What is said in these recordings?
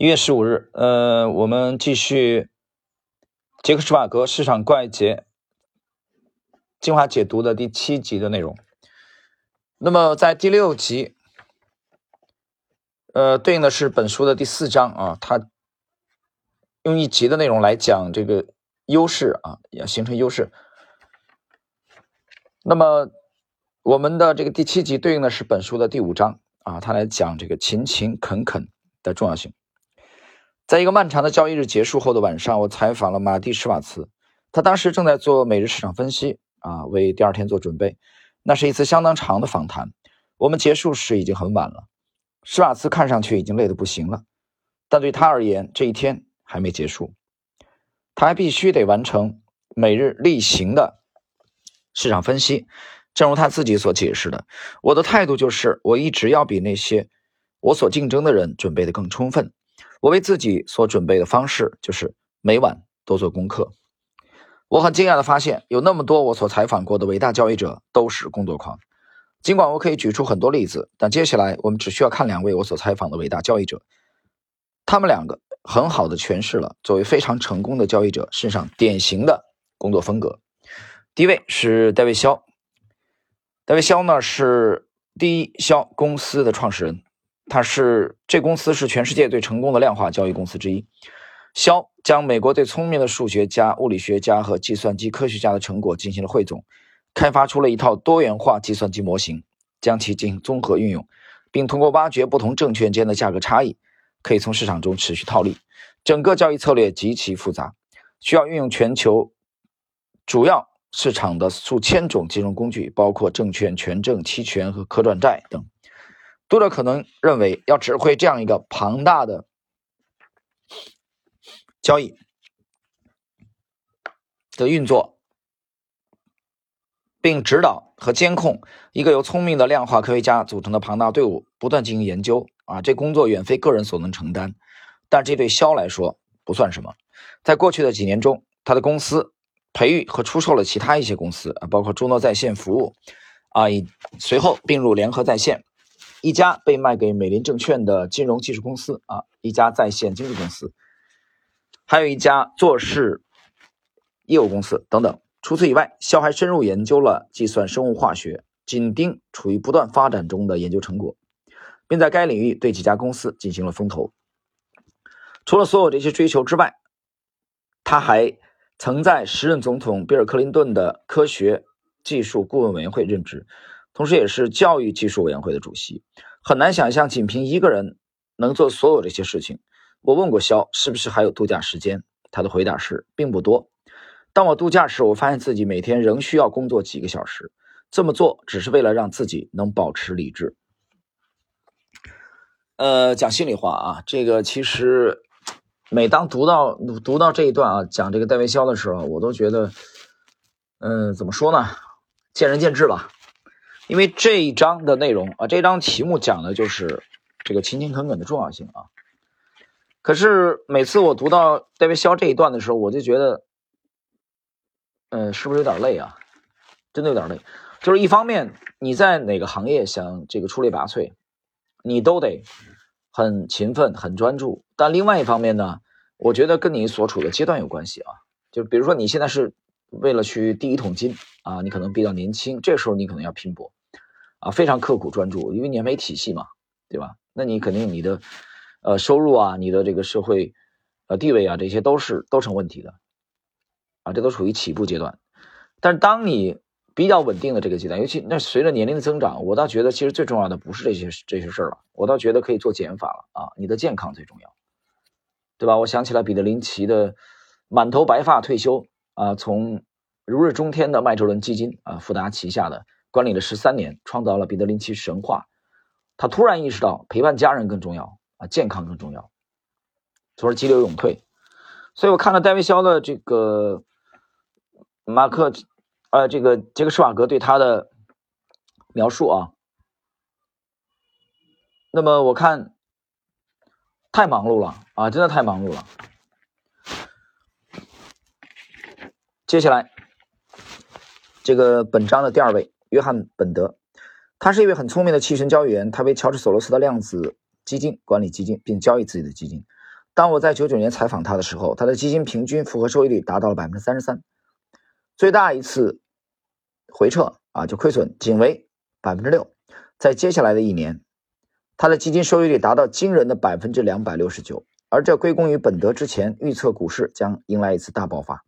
一月十五日，呃，我们继续杰克施瓦格市场怪杰精华解读的第七集的内容。那么在第六集，呃，对应的是本书的第四章啊，它用一集的内容来讲这个优势啊，要形成优势。那么我们的这个第七集对应的是本书的第五章啊，它来讲这个勤勤恳恳的重要性。在一个漫长的交易日结束后的晚上，我采访了马蒂·施瓦茨，他当时正在做每日市场分析啊，为第二天做准备。那是一次相当长的访谈。我们结束时已经很晚了，施瓦茨看上去已经累得不行了，但对他而言，这一天还没结束，他还必须得完成每日例行的市场分析。正如他自己所解释的，我的态度就是，我一直要比那些我所竞争的人准备的更充分。我为自己所准备的方式就是每晚都做功课。我很惊讶地发现，有那么多我所采访过的伟大交易者都是工作狂。尽管我可以举出很多例子，但接下来我们只需要看两位我所采访的伟大交易者，他们两个很好地诠释了作为非常成功的交易者身上典型的工作风格。第一位是戴维·肖，戴维·肖呢是第一肖公司的创始人。他是这公司是全世界最成功的量化交易公司之一。肖将美国最聪明的数学家、物理学家和计算机科学家的成果进行了汇总，开发出了一套多元化计算机模型，将其进行综合运用，并通过挖掘不同证券间的价格差异，可以从市场中持续套利。整个交易策略极其复杂，需要运用全球主要市场的数千种金融工具，包括证券、权证、期权和可转债等。读者可能认为，要指挥这样一个庞大的交易的运作，并指导和监控一个由聪明的量化科学家组成的庞大队伍不断进行研究啊，这工作远非个人所能承担。但这对肖来说不算什么。在过去的几年中，他的公司培育和出售了其他一些公司啊，包括中诺在线服务啊，以随后并入联合在线。一家被卖给美林证券的金融技术公司啊，一家在线经纪公司，还有一家做事业务公司等等。除此以外，肖还深入研究了计算生物化学，紧盯处于不断发展中的研究成果，并在该领域对几家公司进行了风投。除了所有这些追求之外，他还曾在时任总统比尔·克林顿的科学技术顾问委员会任职。同时，也是教育技术委员会的主席。很难想象，仅凭一个人能做所有这些事情。我问过肖，是不是还有度假时间？他的回答是，并不多。当我度假时，我发现自己每天仍需要工作几个小时。这么做只是为了让自己能保持理智。呃，讲心里话啊，这个其实每当读到读到这一段啊，讲这个戴维肖的时候，我都觉得，嗯，怎么说呢？见仁见智吧。因为这一章的内容啊，这章题目讲的就是这个勤勤恳恳的重要性啊。可是每次我读到戴维肖这一段的时候，我就觉得，嗯，是不是有点累啊？真的有点累。就是一方面你在哪个行业想这个出类拔萃，你都得很勤奋、很专注。但另外一方面呢，我觉得跟你所处的阶段有关系啊。就比如说你现在是为了去第一桶金啊，你可能比较年轻，这时候你可能要拼搏。啊，非常刻苦专注，因为你还没体系嘛，对吧？那你肯定你的，呃，收入啊，你的这个社会，呃，地位啊，这些都是都成问题的，啊，这都处于起步阶段。但是当你比较稳定的这个阶段，尤其那随着年龄的增长，我倒觉得其实最重要的不是这些这些事儿了，我倒觉得可以做减法了啊，你的健康最重要，对吧？我想起来彼得林奇的满头白发退休啊，从如日中天的麦哲伦基金啊，富达旗下的。管理了十三年，创造了彼得林奇神话。他突然意识到陪伴家人更重要啊，健康更重要，从而激流勇退。所以我看了戴维肖的这个马克，呃，这个杰克施瓦格对他的描述啊。那么我看太忙碌了啊，真的太忙碌了。接下来这个本章的第二位。约翰·本德，他是一位很聪明的期权交易员。他为乔治·索罗斯的量子基金管理基金，并交易自己的基金。当我在九九年采访他的时候，他的基金平均复合收益率达到了百分之三十三，最大一次回撤啊就亏损仅为百分之六。在接下来的一年，他的基金收益率达到惊人的百分之两百六十九，而这归功于本德之前预测股市将迎来一次大爆发。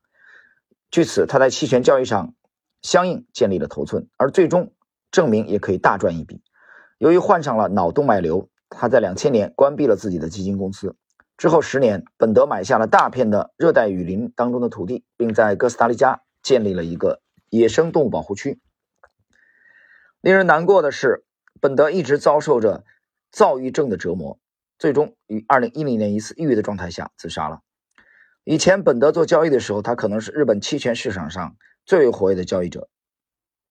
据此，他在期权交易上相应建立了头寸，而最终证明也可以大赚一笔。由于患上了脑动脉瘤，他在两千年关闭了自己的基金公司。之后十年，本德买下了大片的热带雨林当中的土地，并在哥斯达黎加建立了一个野生动物保护区。令人难过的是，本德一直遭受着躁郁症的折磨，最终于二零一零年一次抑郁的状态下自杀了。以前本德做交易的时候，他可能是日本期权市场上最为活跃的交易者，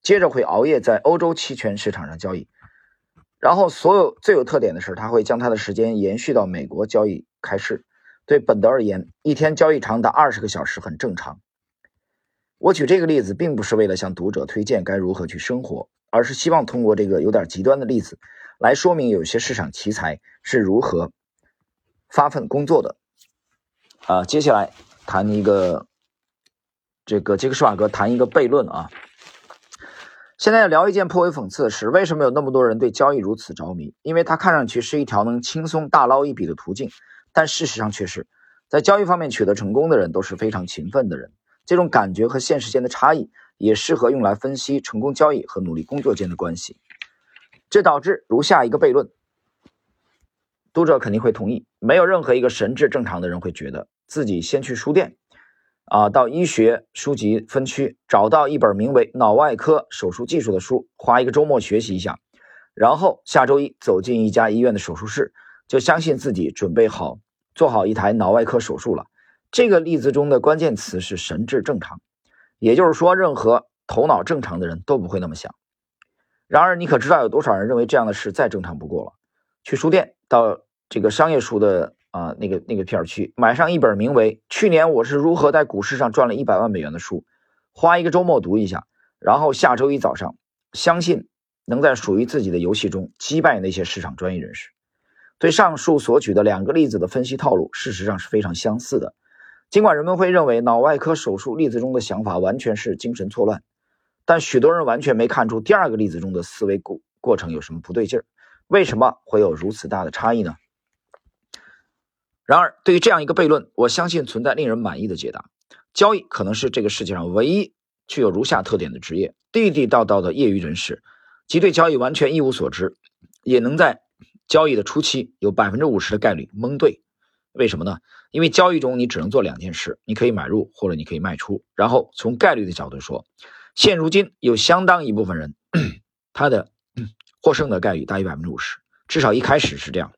接着会熬夜在欧洲期权市场上交易。然后，所有最有特点的是，他会将他的时间延续到美国交易开市。对本德而言，一天交易长达二十个小时很正常。我举这个例子，并不是为了向读者推荐该如何去生活，而是希望通过这个有点极端的例子，来说明有些市场奇才是如何发奋工作的。啊，接下来谈一个这个杰克施瓦格谈一个悖论啊。现在要聊一件颇为讽刺的事：为什么有那么多人对交易如此着迷？因为它看上去是一条能轻松大捞一笔的途径，但事实上却是在交易方面取得成功的人都是非常勤奋的人。这种感觉和现实间的差异，也适合用来分析成功交易和努力工作间的关系。这导致如下一个悖论：读者肯定会同意，没有任何一个神智正常的人会觉得自己先去书店。啊，到医学书籍分区找到一本名为《脑外科手术技术》的书，花一个周末学习一下，然后下周一走进一家医院的手术室，就相信自己准备好做好一台脑外科手术了。这个例子中的关键词是神智正常，也就是说，任何头脑正常的人都不会那么想。然而，你可知道有多少人认为这样的事再正常不过了？去书店到这个商业书的。啊，那个那个片儿区买上一本名为《去年我是如何在股市上赚了一百万美元》的书，花一个周末读一下，然后下周一早上，相信能在属于自己的游戏中击败那些市场专业人士。对上述所举的两个例子的分析套路，事实上是非常相似的。尽管人们会认为脑外科手术例子中的想法完全是精神错乱，但许多人完全没看出第二个例子中的思维过过程有什么不对劲儿。为什么会有如此大的差异呢？然而，对于这样一个悖论，我相信存在令人满意的解答。交易可能是这个世界上唯一具有如下特点的职业：地地道道的业余人士，即对交易完全一无所知，也能在交易的初期有百分之五十的概率蒙对。为什么呢？因为交易中你只能做两件事：你可以买入，或者你可以卖出。然后从概率的角度说，现如今有相当一部分人，他的获胜的概率大于百分之五十，至少一开始是这样。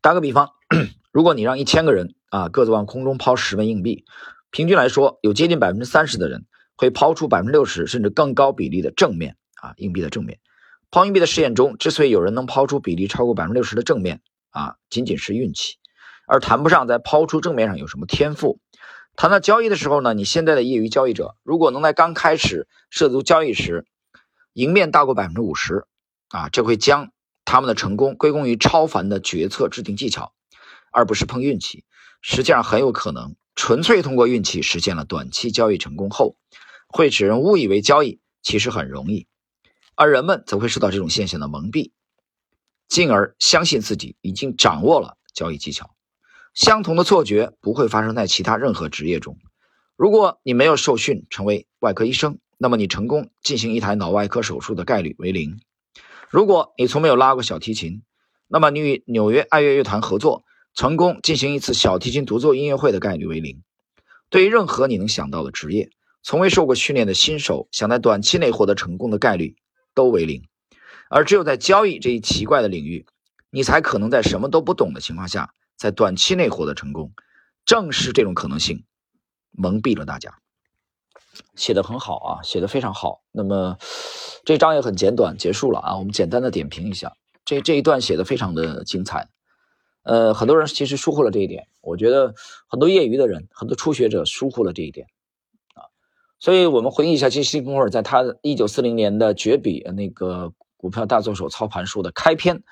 打个比方。如果你让一千个人啊各自往空中抛十枚硬币，平均来说，有接近百分之三十的人会抛出百分之六十甚至更高比例的正面啊硬币的正面。抛硬币的试验中，之所以有人能抛出比例超过百分之六十的正面啊，仅仅是运气，而谈不上在抛出正面上有什么天赋。谈到交易的时候呢，你现在的业余交易者如果能在刚开始涉足交易时赢面大过百分之五十啊，这会将他们的成功归功于超凡的决策制定技巧。而不是碰运气，实际上很有可能纯粹通过运气实现了短期交易成功后，会使人误以为交易其实很容易，而人们则会受到这种现象的蒙蔽，进而相信自己已经掌握了交易技巧。相同的错觉不会发生在其他任何职业中。如果你没有受训成为外科医生，那么你成功进行一台脑外科手术的概率为零。如果你从没有拉过小提琴，那么你与纽约爱乐乐团合作。成功进行一次小提琴独奏音乐会的概率为零。对于任何你能想到的职业，从未受过训练的新手想在短期内获得成功的概率都为零。而只有在交易这一奇怪的领域，你才可能在什么都不懂的情况下，在短期内获得成功。正是这种可能性蒙蔽了大家。写的很好啊，写的非常好。那么这章也很简短，结束了啊。我们简单的点评一下，这这一段写的非常的精彩。呃，很多人其实疏忽了这一点，我觉得很多业余的人，很多初学者疏忽了这一点，啊，所以我们回忆一下杰西·公尔在他一九四零年的绝笔那个股票大作手操盘书的开篇，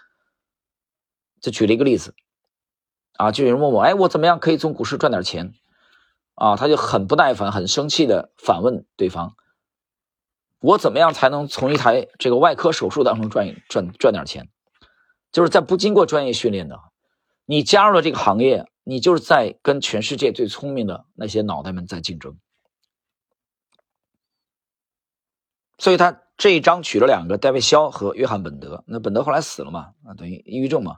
就举了一个例子，啊，就有人问我，哎，我怎么样可以从股市赚点钱？啊，他就很不耐烦、很生气的反问对方：我怎么样才能从一台这个外科手术当中赚赚赚点钱？就是在不经过专业训练的，你加入了这个行业，你就是在跟全世界最聪明的那些脑袋们在竞争。所以他这一章取了两个，戴维·肖和约翰·本德。那本德后来死了嘛？啊，等于抑郁症嘛。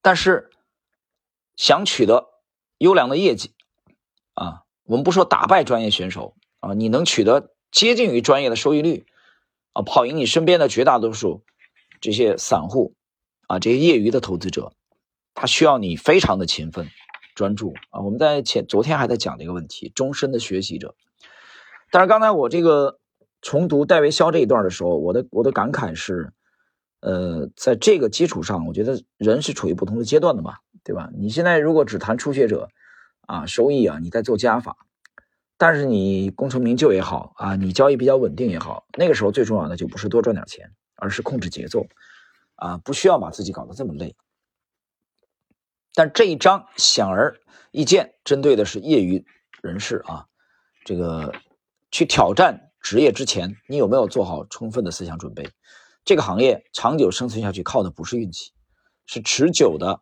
但是想取得优良的业绩啊，我们不说打败专业选手啊，你能取得接近于专业的收益率啊，跑赢你身边的绝大多数这些散户啊，这些业余的投资者，他需要你非常的勤奋、专注啊。我们在前昨天还在讲这个问题，终身的学习者。但是刚才我这个重读戴维·肖这一段的时候，我的我的感慨是。呃，在这个基础上，我觉得人是处于不同的阶段的嘛，对吧？你现在如果只谈初学者，啊，收益啊，你在做加法，但是你功成名就也好啊，你交易比较稳定也好，那个时候最重要的就不是多赚点钱，而是控制节奏，啊，不需要把自己搞得这么累。但这一章显而易见，针对的是业余人士啊，这个去挑战职业之前，你有没有做好充分的思想准备？这个行业长久生存下去，靠的不是运气，是持久的，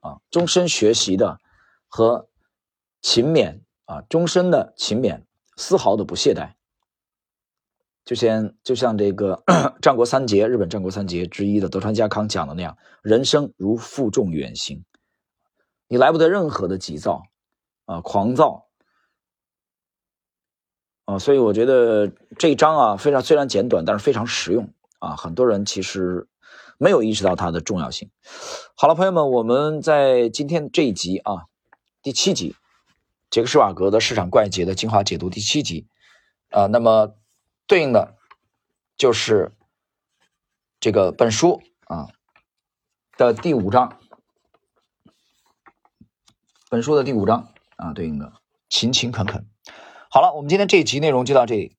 啊，终身学习的和勤勉啊，终身的勤勉，丝毫的不懈怠。就像就像这个 战国三杰，日本战国三杰之一的德川家康讲的那样，人生如负重远行，你来不得任何的急躁啊，狂躁啊，所以我觉得这一章啊，非常虽然简短，但是非常实用。啊，很多人其实没有意识到它的重要性。好了，朋友们，我们在今天这一集啊，第七集，杰克施瓦格的市场怪杰的精华解读第七集啊，那么对应的就是这个本书啊的第五章，本书的第五章啊，对应的勤勤恳恳。好了，我们今天这一集内容就到这里。